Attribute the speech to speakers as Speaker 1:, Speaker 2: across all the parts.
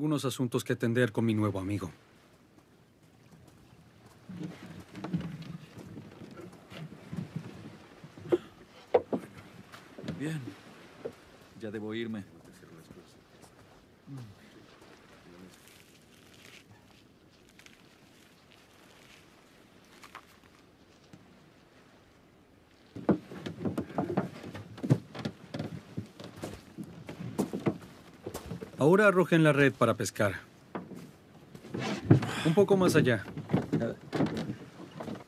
Speaker 1: algunos asuntos que atender con mi nuevo amigo.
Speaker 2: Bien, ya debo irme.
Speaker 1: Ahora arrojen la red para pescar. Un poco más allá.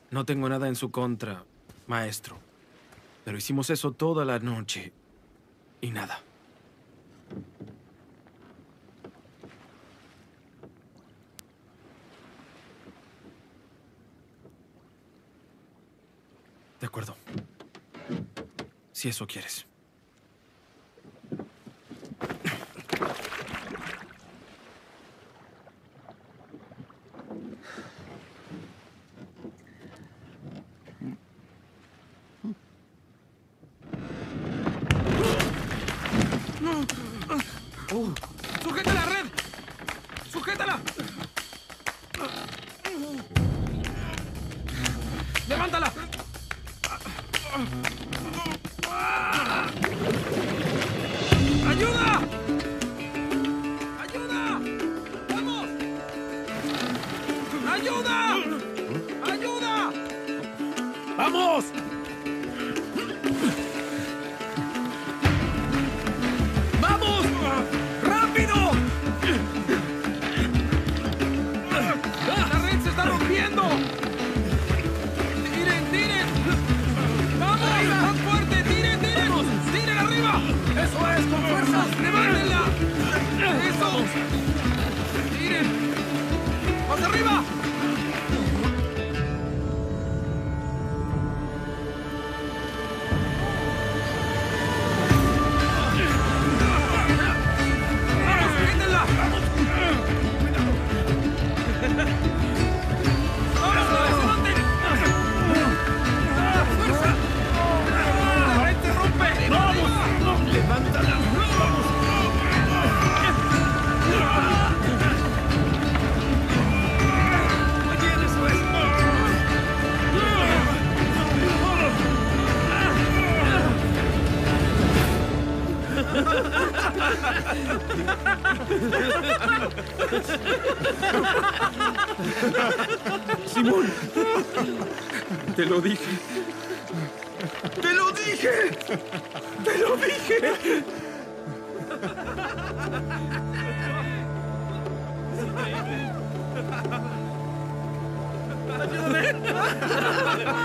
Speaker 3: No tengo nada en su contra, maestro. Pero hicimos eso toda la noche. Y nada. De acuerdo. Si eso quieres.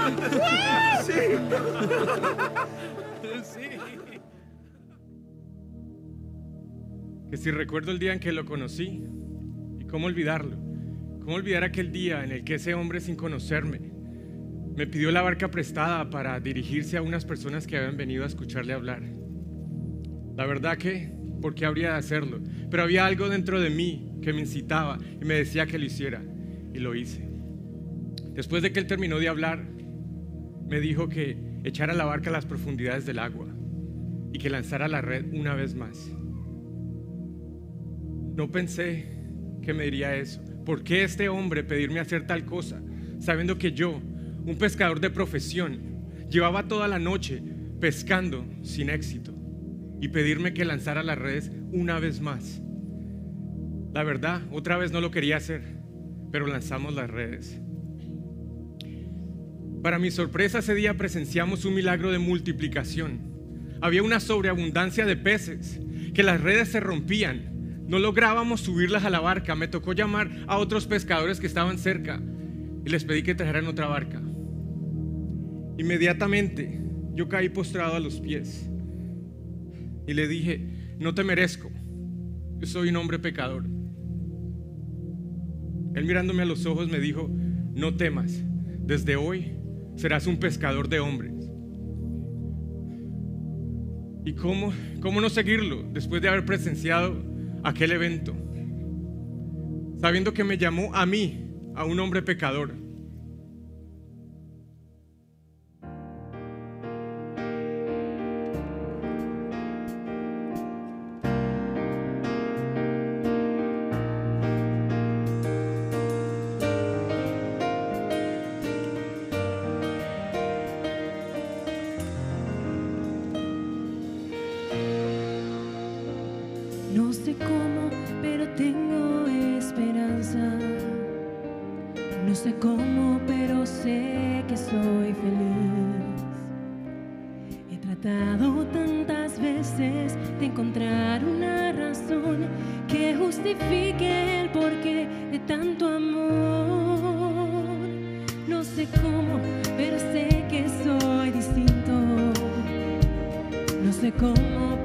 Speaker 4: Que si recuerdo el día en que lo conocí, y cómo olvidarlo, cómo olvidar aquel día en el que ese hombre sin conocerme me pidió la barca prestada para dirigirse a unas personas que habían venido a escucharle hablar. La verdad que, ¿por qué habría de hacerlo? Pero había algo dentro de mí que me incitaba y me decía que lo hiciera, y lo hice. Después de que él terminó de hablar, me dijo que echara la barca a las profundidades del agua y que lanzara la red una vez más. No pensé que me diría eso. ¿Por qué este hombre pedirme hacer tal cosa, sabiendo que yo, un pescador de profesión, llevaba toda la noche pescando sin éxito y pedirme que lanzara las redes una vez más? La verdad, otra vez no lo quería hacer, pero lanzamos las redes. Para mi sorpresa, ese día presenciamos un milagro de multiplicación. Había una sobreabundancia de peces, que las redes se rompían. No lográbamos subirlas a la barca. Me tocó llamar a otros pescadores que estaban cerca y les pedí que trajeran otra barca. Inmediatamente yo caí postrado a los pies y le dije, no te merezco, yo soy un hombre pecador. Él mirándome a los ojos me dijo, no temas, desde hoy serás un pescador de hombres. ¿Y cómo, cómo no seguirlo después de haber presenciado aquel evento? Sabiendo que me llamó a mí, a un hombre pecador.
Speaker 5: Tratado tantas veces de encontrar una razón que justifique el porqué de tanto amor. No sé cómo, pero sé que soy distinto. No sé cómo,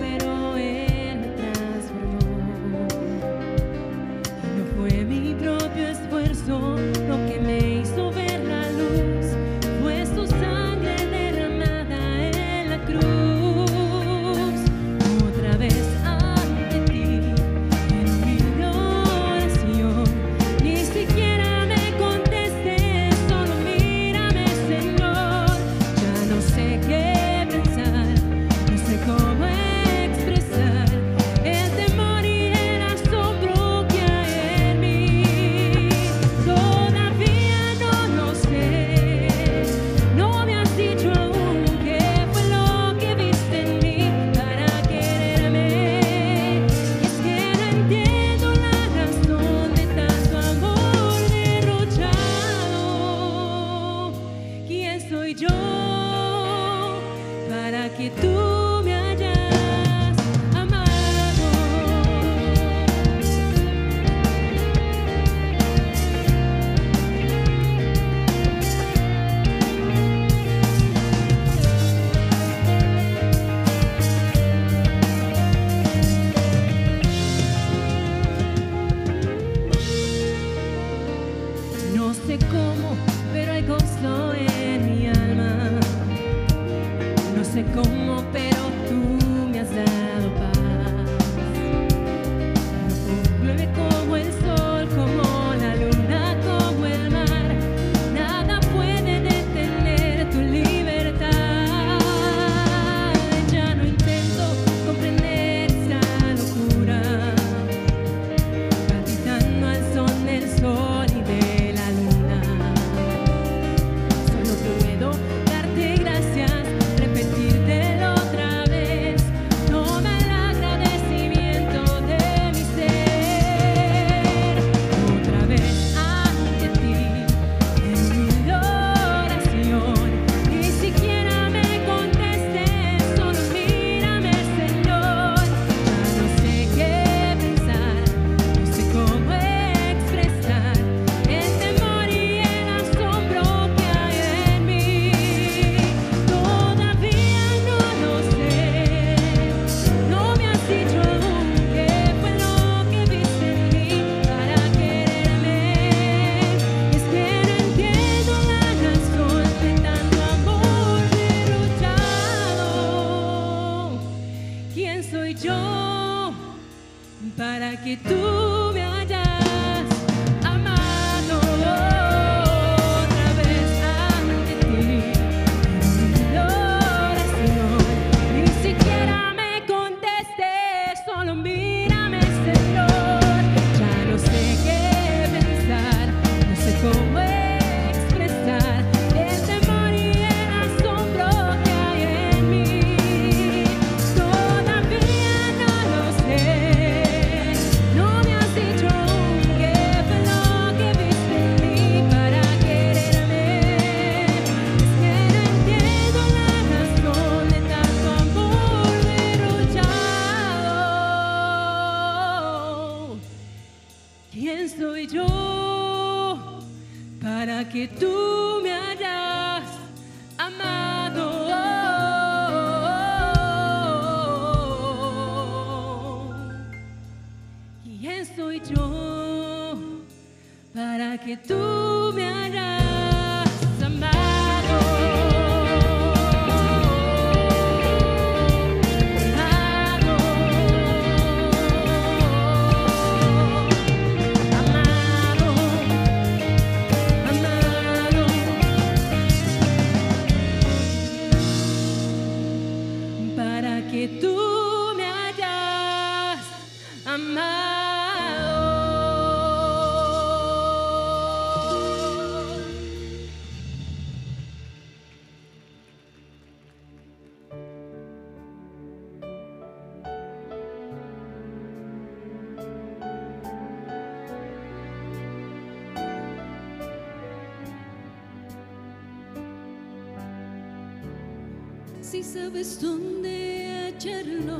Speaker 6: sabes dónde hallarlo,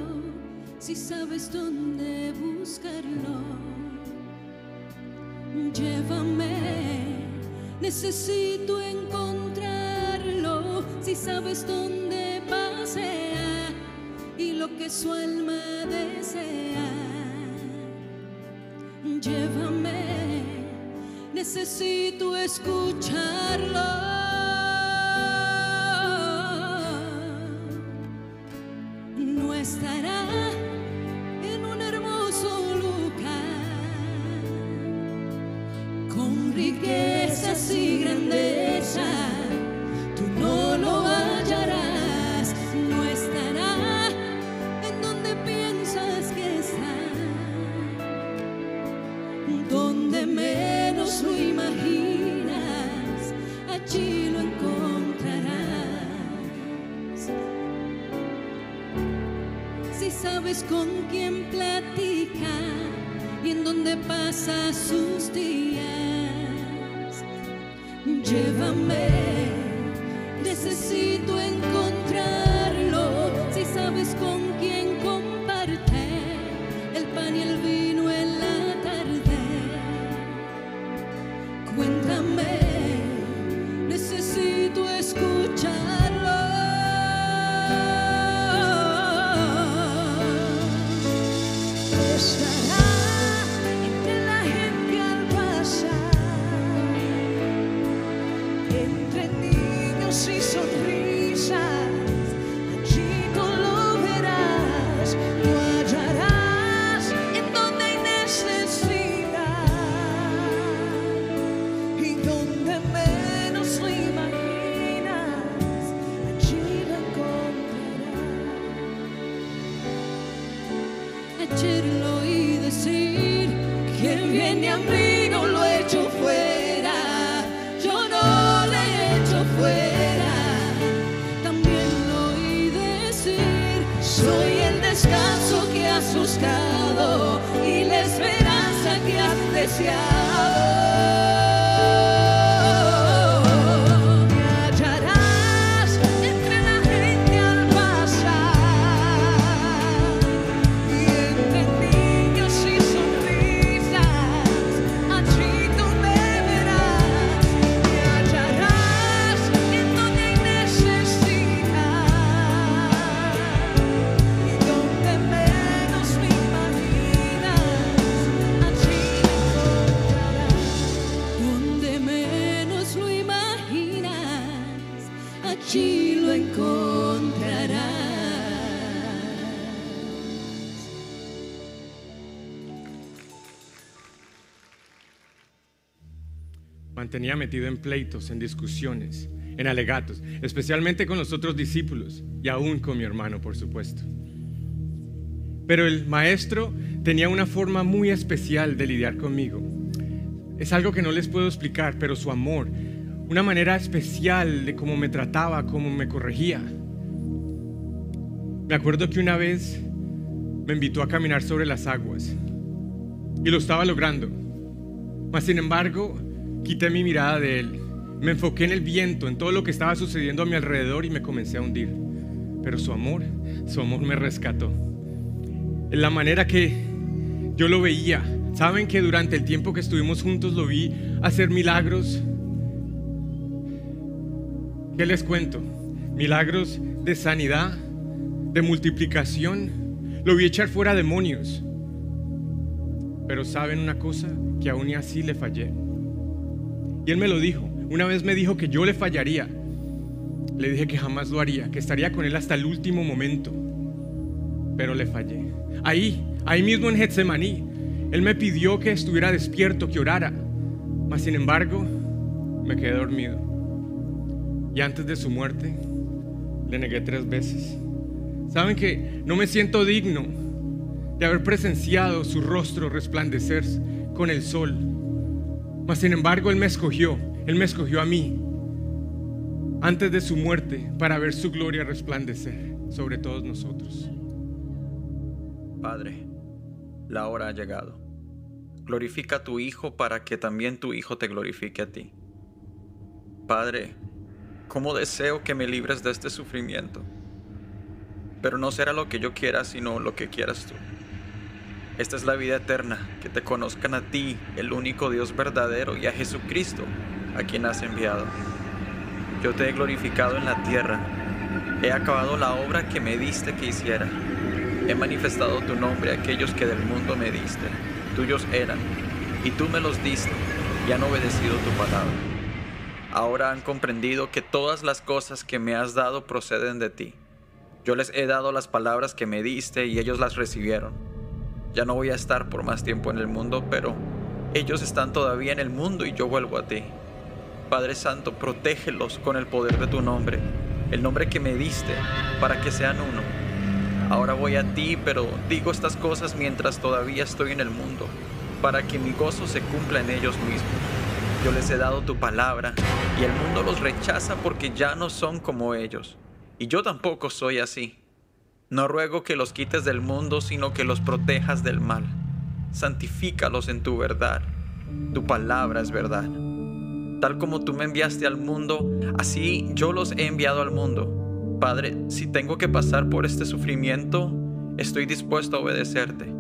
Speaker 6: si sabes dónde buscarlo, llévame, necesito encontrarlo. Si sabes dónde pasea y lo que su alma desea, llévame, necesito escucharlo estará con quién platica y en dónde pasa sus días. Llévame, necesito encontrarlo. Que en
Speaker 4: pleitos, en discusiones, en alegatos, especialmente con los otros discípulos y aún con mi hermano, por supuesto. Pero el maestro tenía una forma muy especial de lidiar conmigo. Es algo que no les puedo explicar, pero su amor, una manera especial de cómo me trataba, cómo me corregía. Me acuerdo que una vez me invitó a caminar sobre las aguas y lo estaba logrando. Mas sin embargo, quité mi mirada de él. Me enfoqué en el viento, en todo lo que estaba sucediendo a mi alrededor y me comencé a hundir. Pero su amor, su amor me rescató. En la manera que yo lo veía. Saben que durante el tiempo que estuvimos juntos lo vi hacer milagros ¿Qué les cuento? Milagros de sanidad, de multiplicación. Lo vi echar fuera demonios. Pero saben una cosa, que aún y así le fallé. Y él me lo dijo. Una vez me dijo que yo le fallaría. Le dije que jamás lo haría, que estaría con él hasta el último momento. Pero le fallé. Ahí, ahí mismo en Getsemaní, él me pidió que estuviera despierto, que orara. Mas sin embargo, me quedé dormido. Y antes de su muerte, le negué tres veces. Saben que no me siento digno de haber presenciado su rostro resplandecer con el sol. Mas sin embargo, Él me escogió, Él me escogió a mí antes de su muerte para ver su gloria resplandecer sobre todos nosotros.
Speaker 7: Padre, la hora ha llegado. Glorifica a tu Hijo para que también tu Hijo te glorifique a ti. Padre, cómo deseo que me libres de este sufrimiento. Pero no será lo que yo quiera, sino lo que quieras tú. Esta es la vida eterna, que te conozcan a ti, el único Dios verdadero, y a Jesucristo, a quien has enviado. Yo te he glorificado en la tierra, he acabado la obra que me diste que hiciera. He manifestado tu nombre a aquellos que del mundo me diste, tuyos eran, y tú me los diste, y han obedecido tu palabra. Ahora han comprendido que todas las cosas que me has dado proceden de ti. Yo les he dado las palabras que me diste y ellos las recibieron. Ya no voy a estar por más tiempo en el mundo, pero ellos están todavía en el mundo y yo vuelvo a ti. Padre Santo, protégelos con el poder de tu nombre, el nombre que me diste, para que sean uno. Ahora voy a ti, pero digo estas cosas mientras todavía estoy en el mundo, para que mi gozo se cumpla en ellos mismos. Yo les he dado tu palabra y el mundo los rechaza porque ya no son como ellos. Y yo tampoco soy así. No ruego que los quites del mundo, sino que los protejas del mal. Santifícalos en tu verdad. Tu palabra es verdad. Tal como tú me enviaste al mundo, así yo los he enviado al mundo. Padre, si tengo que pasar por este sufrimiento, estoy dispuesto a obedecerte.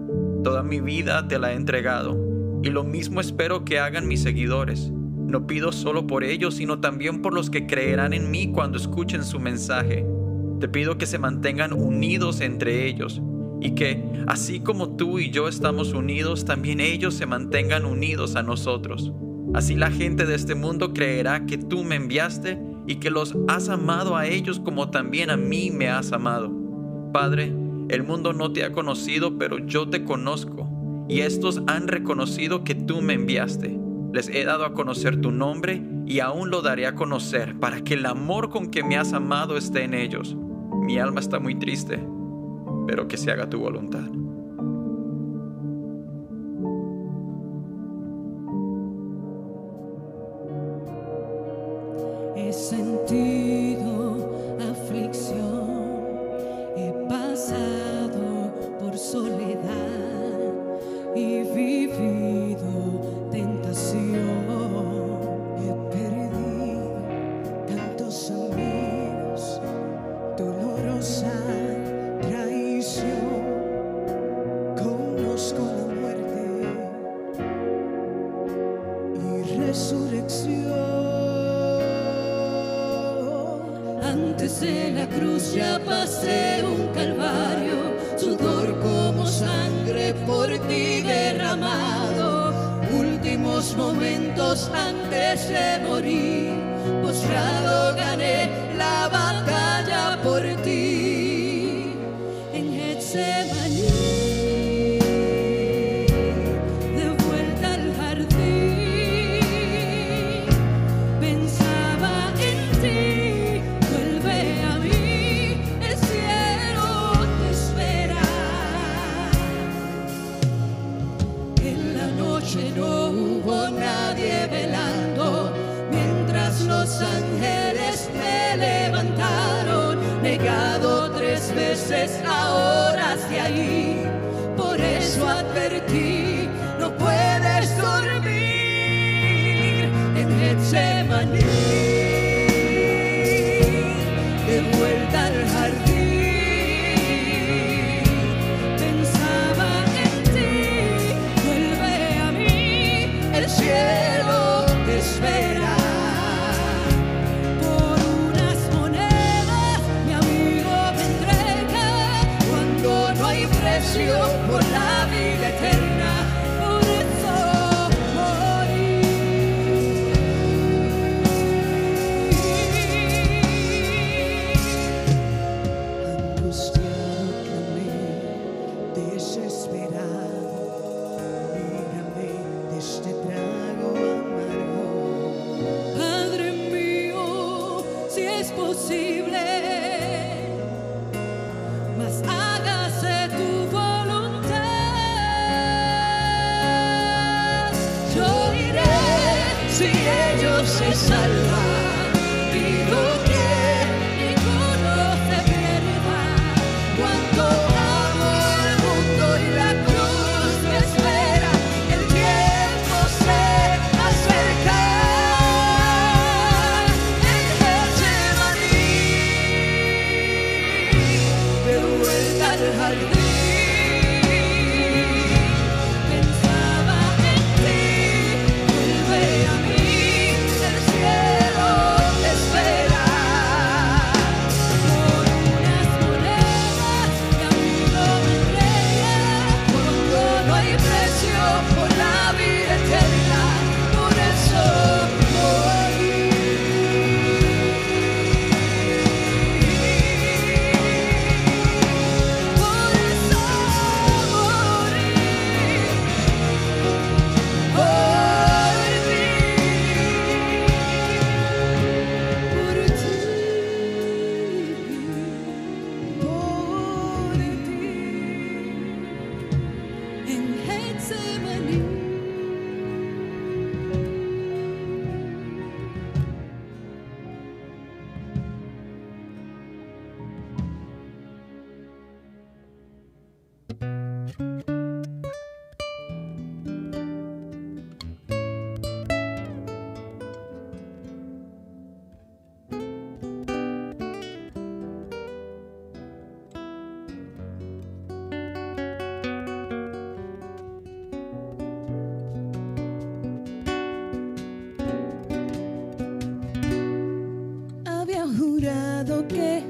Speaker 7: Toda mi vida te la he entregado y lo mismo espero que hagan mis seguidores. No pido solo por ellos, sino también por los que creerán en mí cuando escuchen su mensaje. Te pido que se mantengan unidos entre ellos y que, así como tú y yo estamos unidos, también ellos se mantengan unidos a nosotros. Así la gente de este mundo creerá que tú me enviaste y que los has amado a ellos como también a mí me has amado. Padre, el mundo no te ha conocido, pero yo te conozco y estos han reconocido que tú me enviaste. Les he dado a conocer tu nombre y aún lo daré a conocer para que el amor con que me has amado esté en ellos. Mi alma está muy triste, pero que se haga tu voluntad.
Speaker 8: Que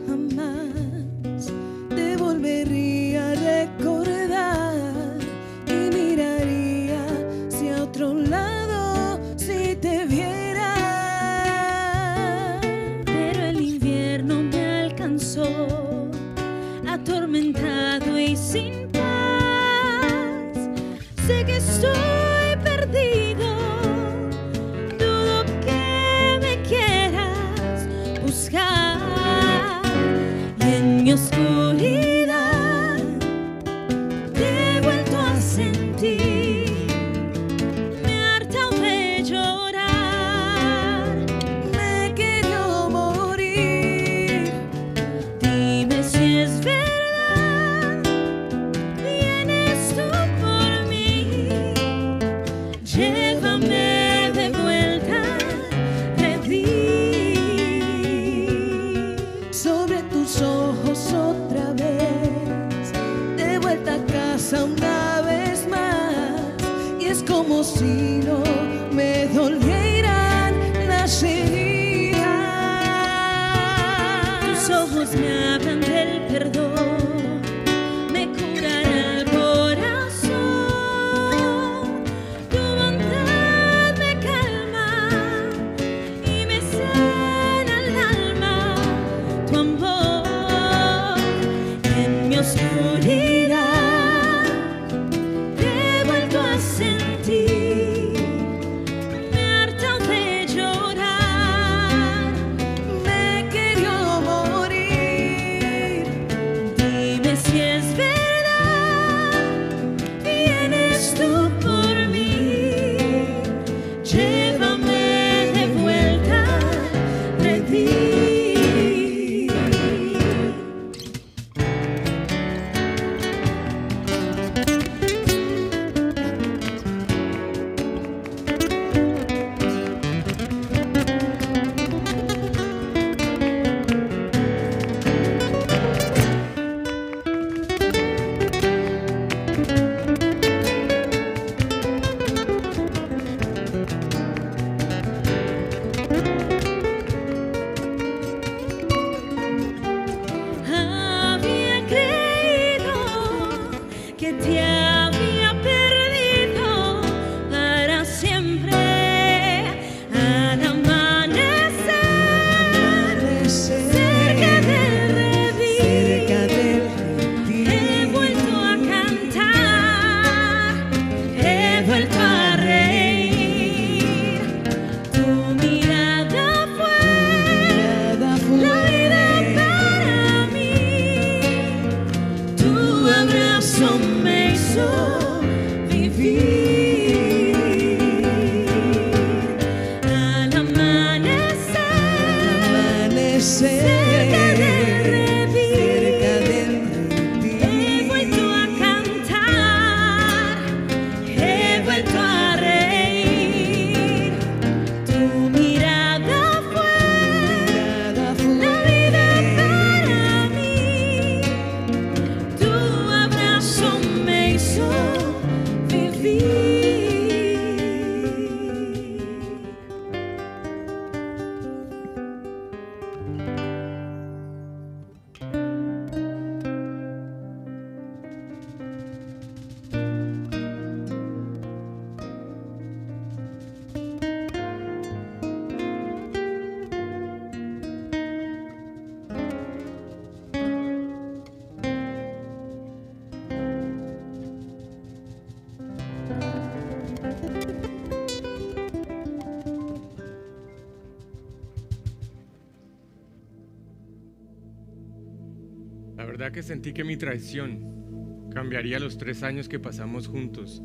Speaker 8: La verdad
Speaker 4: que sentí que mi traición cambiaría los tres años que pasamos juntos,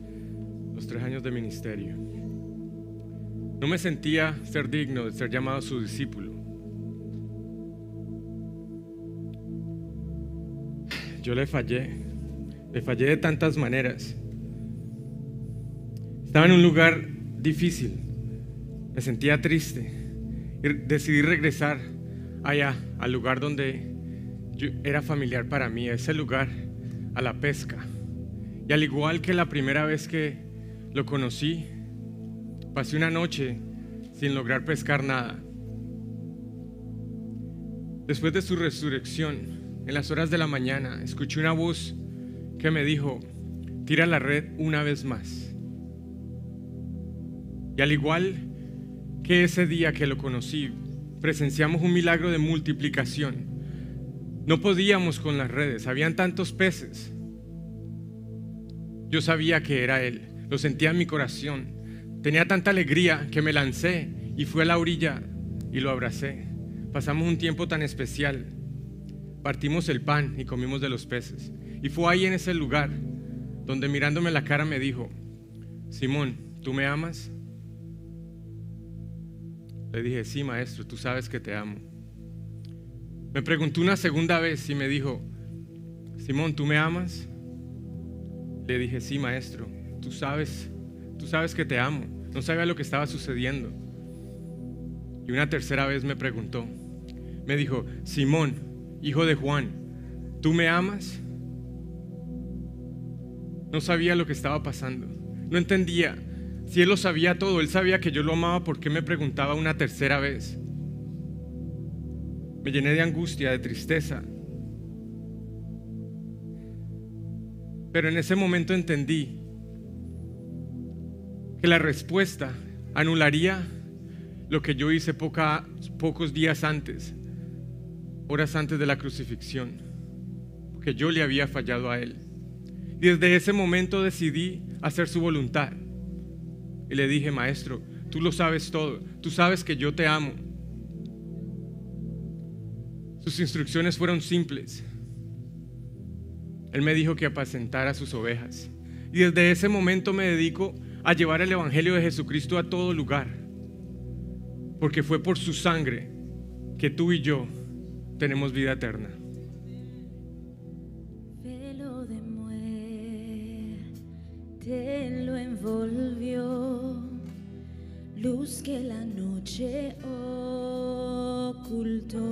Speaker 4: los tres años de ministerio. No me sentía ser digno de ser llamado su discípulo. Yo le fallé, le fallé de tantas maneras. Estaba en un lugar difícil, me sentía triste y decidí regresar allá, al lugar donde era familiar para mí, ese lugar, a la pesca. Y al igual que la primera vez que lo conocí, pasé una noche sin lograr pescar nada. Después de su resurrección, en las horas de la mañana, escuché una voz que me dijo, tira la red una vez más. Y al igual que ese día que lo conocí, presenciamos un milagro de multiplicación. No podíamos con las redes, habían tantos peces. Yo sabía que era Él, lo sentía en mi corazón. Tenía tanta alegría que me lancé y fui a la orilla y lo abracé. Pasamos un tiempo tan especial. Partimos el pan y comimos de los peces. Y fue ahí en ese lugar donde mirándome la cara me dijo, Simón, ¿tú me amas? Le dije, sí, maestro, tú sabes que te amo. Me preguntó una segunda vez y me dijo, Simón, ¿tú me amas? Le dije, sí, maestro, tú sabes, tú sabes que te amo. No sabía lo que estaba sucediendo. Y una tercera vez me preguntó, me dijo, Simón, hijo de Juan, ¿tú me amas? No sabía lo que estaba pasando. No entendía. Si él lo sabía todo, él sabía que yo lo amaba, ¿por qué me preguntaba una tercera vez? Me llené de angustia, de tristeza. Pero en ese momento entendí que la respuesta anularía lo que yo hice pocos días antes, horas antes de la crucifixión, porque yo le había fallado a él. Y desde ese momento decidí hacer su voluntad. Y le dije, maestro, tú lo sabes todo, tú sabes que yo te amo. Sus instrucciones fueron simples. Él me dijo que apacentara sus ovejas. Y desde ese momento me dedico a llevar el Evangelio de Jesucristo a todo lugar. Porque fue por su sangre que tú y yo tenemos vida eterna.
Speaker 8: Velo de muerte lo envolvió, luz que la noche ocultó.